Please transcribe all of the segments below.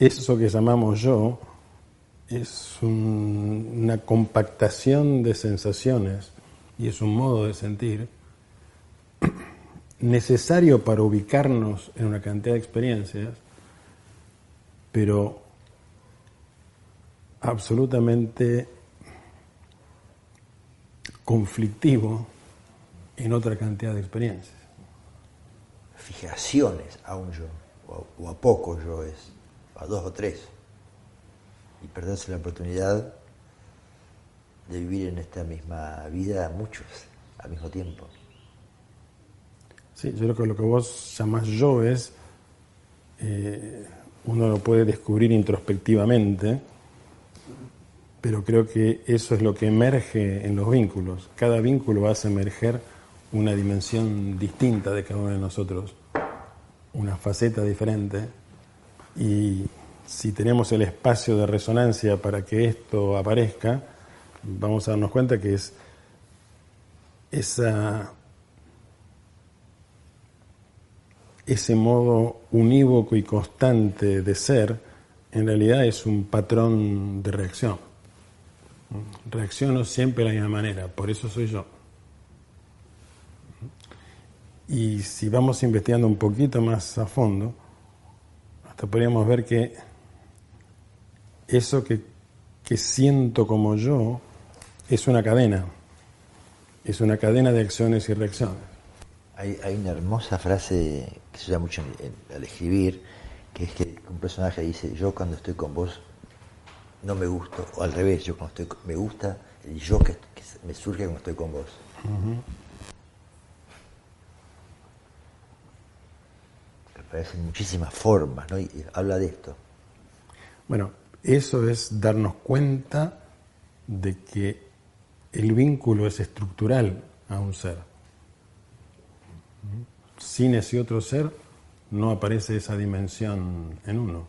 eso que llamamos yo es una compactación de sensaciones y es un modo de sentir necesario para ubicarnos en una cantidad de experiencias, pero absolutamente conflictivo en otra cantidad de experiencias. Fijaciones a un yo, o a, poco yo es, a dos o tres, y perderse la oportunidad de vivir en esta misma vida muchos al mismo tiempo. Sí, yo creo que lo que vos llamás yo es, eh, uno lo puede descubrir introspectivamente, pero creo que eso es lo que emerge en los vínculos. Cada vínculo hace emerger una dimensión distinta de cada uno de nosotros, una faceta diferente, y si tenemos el espacio de resonancia para que esto aparezca, vamos a darnos cuenta que es esa, ese modo unívoco y constante de ser, en realidad es un patrón de reacción. Reacciono siempre de la misma manera, por eso soy yo. Y si vamos investigando un poquito más a fondo, podríamos ver que eso que, que siento como yo es una cadena, es una cadena de acciones y reacciones. Hay, una hermosa frase que se usa mucho al escribir, que es que un personaje dice, yo cuando estoy con vos no me gusto, o al revés, yo cuando estoy me gusta el yo que, me surge cuando estoy con vos. Parecen muchísimas formas, ¿no? Y habla de esto. Bueno, eso es darnos cuenta de que el vínculo es estructural a un ser. Sin ese otro ser no aparece esa dimensión en uno.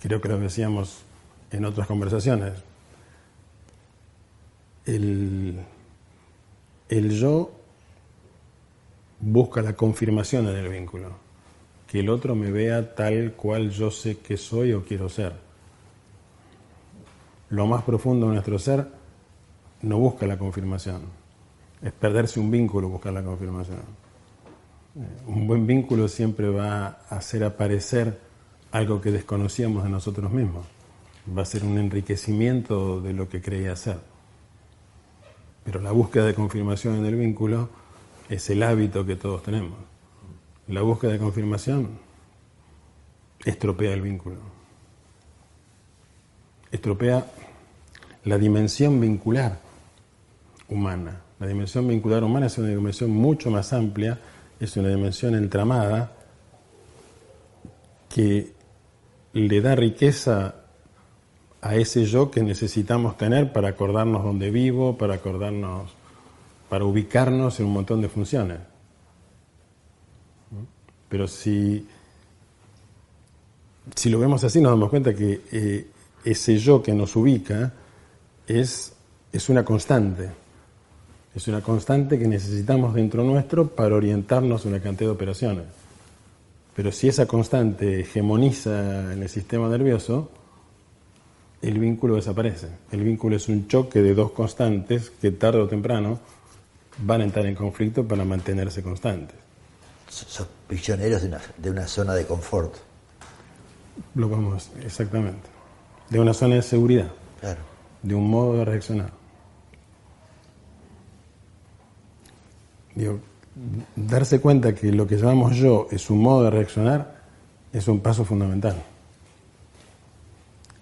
Creo que lo decíamos en otras conversaciones. El, el yo busca la confirmación en el vínculo, que el otro me vea tal cual yo sé que soy o quiero ser lo más profundo de nuestro ser no busca la confirmación. Es perderse un vínculo buscar la confirmación. Eh, un buen vínculo siempre va a hacer aparecer algo que desconocíamos de nosotros mismos. Va a ser un enriquecimiento de lo que creía ser. Pero la búsqueda de confirmación en el vínculo es el hábito que todos tenemos. La búsqueda de confirmación estropea el vínculo. Estropea la dimensión vincular humana. La dimensión vincular humana es una dimensión mucho más amplia, es una dimensión entramada que le da riqueza a ese yo que necesitamos tener para acordarnos dónde vivo, para acordarnos, para ubicarnos en un montón de funciones. Pero si, si lo vemos así, nos damos cuenta que eh, ese yo que nos ubica es, es una constante. Es una constante que necesitamos dentro nuestro para orientarnos en una cantidad de operaciones. Pero si esa constante hegemoniza en el sistema nervioso, el vínculo desaparece. El vínculo es un choque de dos constantes que tarde o temprano van a entrar en conflicto para mantenerse constantes. Son prisioneros de una, de una zona de confort. Lo vamos, exactamente. De una zona de seguridad. Claro de un modo de reaccionar. darse cuenta que lo que llamamos yo es un modo de reaccionar es un paso fundamental.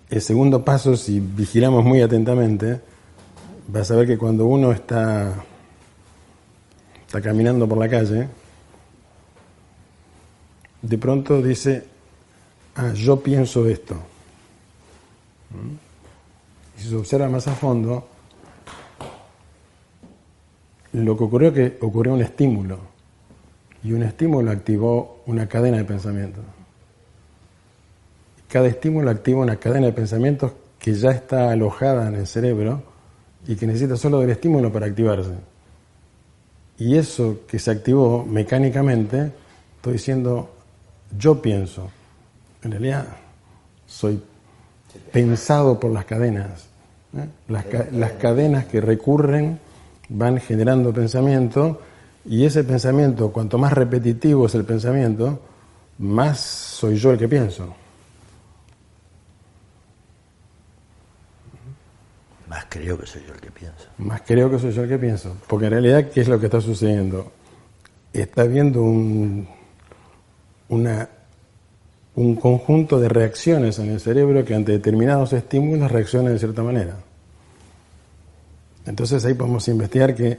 El segundo paso, si vigilamos muy atentamente, vas a ver que cuando uno está, está caminando por la calle, de pronto dice, ah, yo pienso esto. ¿Mm? si se observa más a fondo, lo que ocurrió es que ocurrió un estímulo y un estímulo activó una cadena de pensamientos. Cada estímulo activa una cadena de pensamientos que ya está alojada en el cerebro y que necesita solo del estímulo para activarse. Y eso que se activó mecánicamente, estoy diciendo, yo pienso. En realidad soy pensado por las cadenas. ¿eh? Las, las cadenas que recurren van generando pensamiento y ese pensamiento, cuanto más repetitivo es el pensamiento, más soy yo el que pienso. Creo que soy yo el que pienso. Más creo que soy yo el que pienso. Porque en realidad, ¿qué es lo que está sucediendo? Está habiendo un, una, un conjunto de reacciones en el cerebro que ante determinados estímulos reaccionan de cierta manera. Entonces ahí podemos investigar que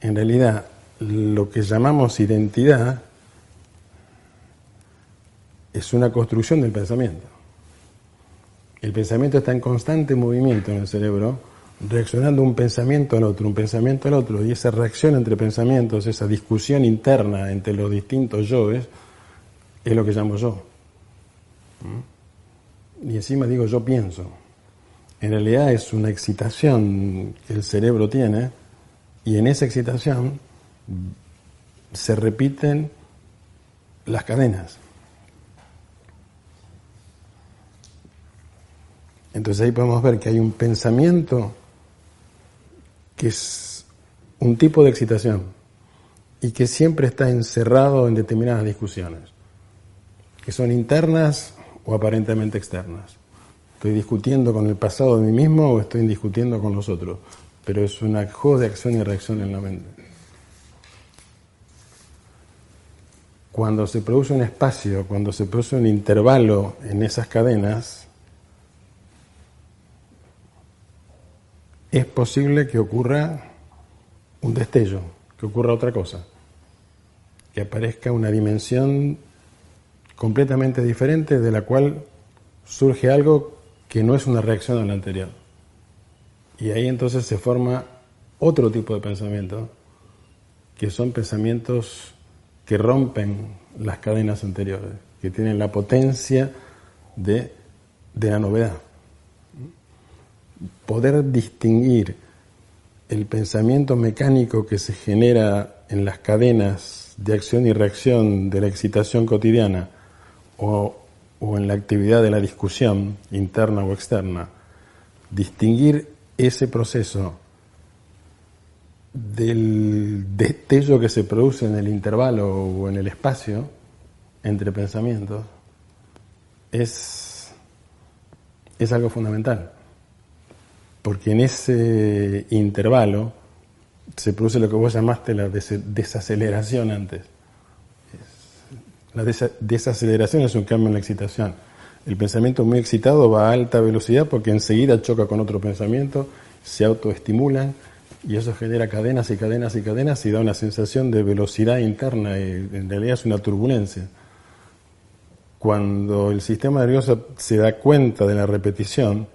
en realidad lo que llamamos identidad es una construcción del pensamiento. El pensamiento está en constante movimiento en el cerebro, reaccionando un pensamiento al otro, un pensamiento al otro, y esa reacción entre pensamientos, esa discusión interna entre los distintos yoes, es lo que llamo yo. ¿Mm? Y encima digo yo pienso. En realidad es una excitación que el cerebro tiene, y en esa excitación se repiten las cadenas. Entonces ahí podemos ver que hay un pensamiento que es un tipo de excitación y que siempre está encerrado en determinadas discusiones, que son internas o aparentemente externas. Estoy discutiendo con el pasado de mí mismo o estoy discutiendo con los otros, pero es una juego de acción y reacción en la mente. Cuando se produce un espacio, cuando se produce un intervalo en esas cadenas, es posible que ocurra un destello, que ocurra otra cosa, que aparezca una dimensión completamente diferente de la cual surge algo que no es una reacción a la anterior. Y ahí entonces se forma otro tipo de pensamiento, que son pensamientos que rompen las cadenas anteriores, que tienen la potencia de, de la novedad poder distinguir el pensamiento mecánico que se genera en las cadenas de acción y reacción de la excitación cotidiana o, en la actividad de la discusión interna o externa, distinguir ese proceso del destello que se produce en el intervalo o en el espacio entre pensamientos es, es algo fundamental porque en ese intervalo se produce lo que vos llamaste la desaceleración antes. La desaceleración es un cambio en la excitación. El pensamiento muy excitado va a alta velocidad porque enseguida choca con otro pensamiento, se autoestimulan y eso genera cadenas y cadenas y cadenas y da una sensación de velocidad interna y en realidad es una turbulencia. Cuando el sistema nervioso se da cuenta de la repetición,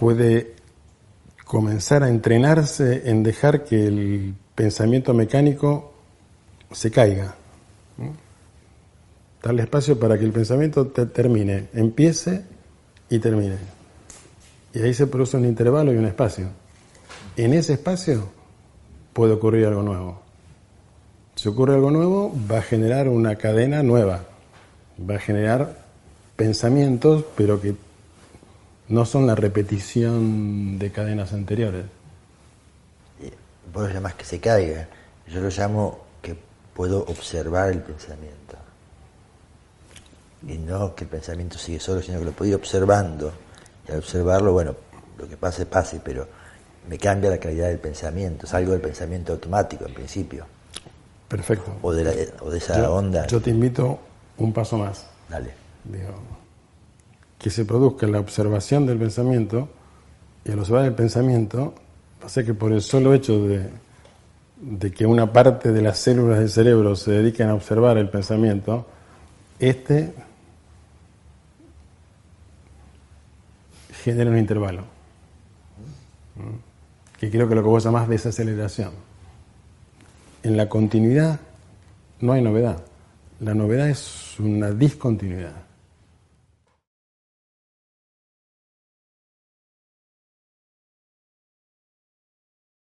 puede comenzar a entrenarse en dejar que el pensamiento mecánico se caiga. Darle espacio para que el pensamiento termine, empiece y termine. Y ahí se produce un intervalo y un espacio. En ese espacio puede ocurrir algo nuevo. Si ocurre algo nuevo, va a generar una cadena nueva. Va a generar pensamientos, pero que no son la repetición de cadenas anteriores. Vos lo llamás que se caiga, yo lo llamo que puedo observar el pensamiento. Y no que el pensamiento sigue solo, sino que lo puedo ir observando. Y al observarlo, bueno, lo que pase, pase, pero me cambia la calidad del pensamiento, salgo del pensamiento automático en principio. Perfecto. O de, o de esa onda. Yo te invito un paso más. Dale que se produzca la observación del pensamiento, y al observar el pensamiento, hace que por el solo hecho de, de que una parte de las células del cerebro se dediquen a observar el pensamiento, este genera un intervalo, que creo que lo que vos llamás desaceleración. En la continuidad no hay novedad, la novedad es una discontinuidad.